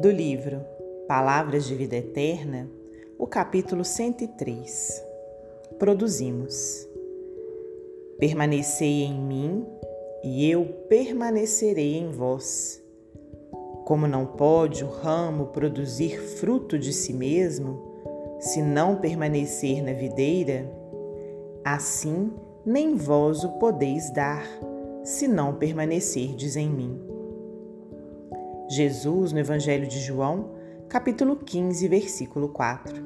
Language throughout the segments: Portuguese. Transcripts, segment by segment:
Do livro Palavras de Vida Eterna, o capítulo 103. Produzimos. Permanecei em mim e eu permanecerei em vós. Como não pode o ramo produzir fruto de si mesmo, se não permanecer na videira, assim nem vós o podeis dar, se não permanecerdes em mim. Jesus, no Evangelho de João, capítulo 15, versículo 4.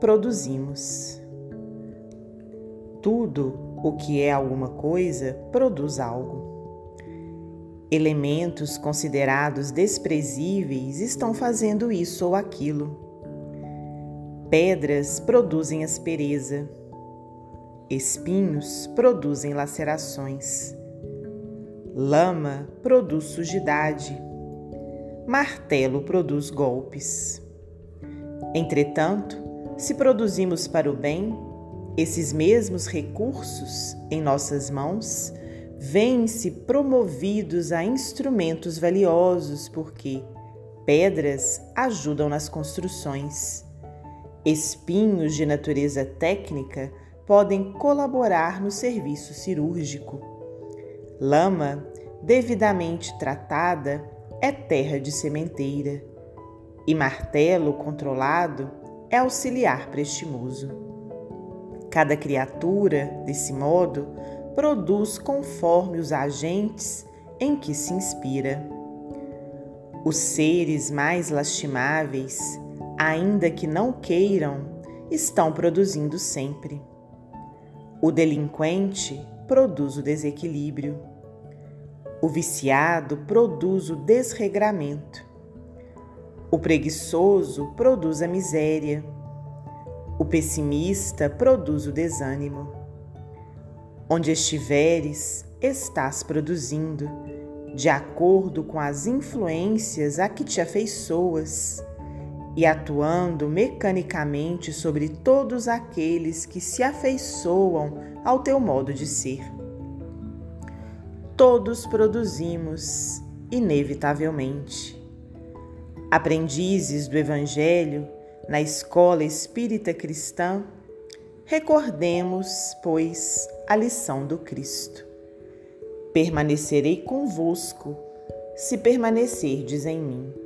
Produzimos. Tudo o que é alguma coisa produz algo. Elementos considerados desprezíveis estão fazendo isso ou aquilo. Pedras produzem aspereza. Espinhos produzem lacerações. Lama produz sujidade. Martelo produz golpes. Entretanto, se produzimos para o bem, esses mesmos recursos em nossas mãos vêm-se promovidos a instrumentos valiosos, porque pedras ajudam nas construções. Espinhos de natureza técnica podem colaborar no serviço cirúrgico. Lama, devidamente tratada, é terra de sementeira, e martelo controlado é auxiliar prestimoso. Cada criatura, desse modo, produz conforme os agentes em que se inspira. Os seres mais lastimáveis, ainda que não queiram, estão produzindo sempre. O delinquente produz o desequilíbrio. O viciado produz o desregramento. O preguiçoso produz a miséria. O pessimista produz o desânimo. Onde estiveres, estás produzindo, de acordo com as influências a que te afeiçoas e atuando mecanicamente sobre todos aqueles que se afeiçoam ao teu modo de ser. Todos produzimos, inevitavelmente. Aprendizes do Evangelho na escola espírita cristã, recordemos, pois, a lição do Cristo. Permanecerei convosco, se permanecerdes em mim.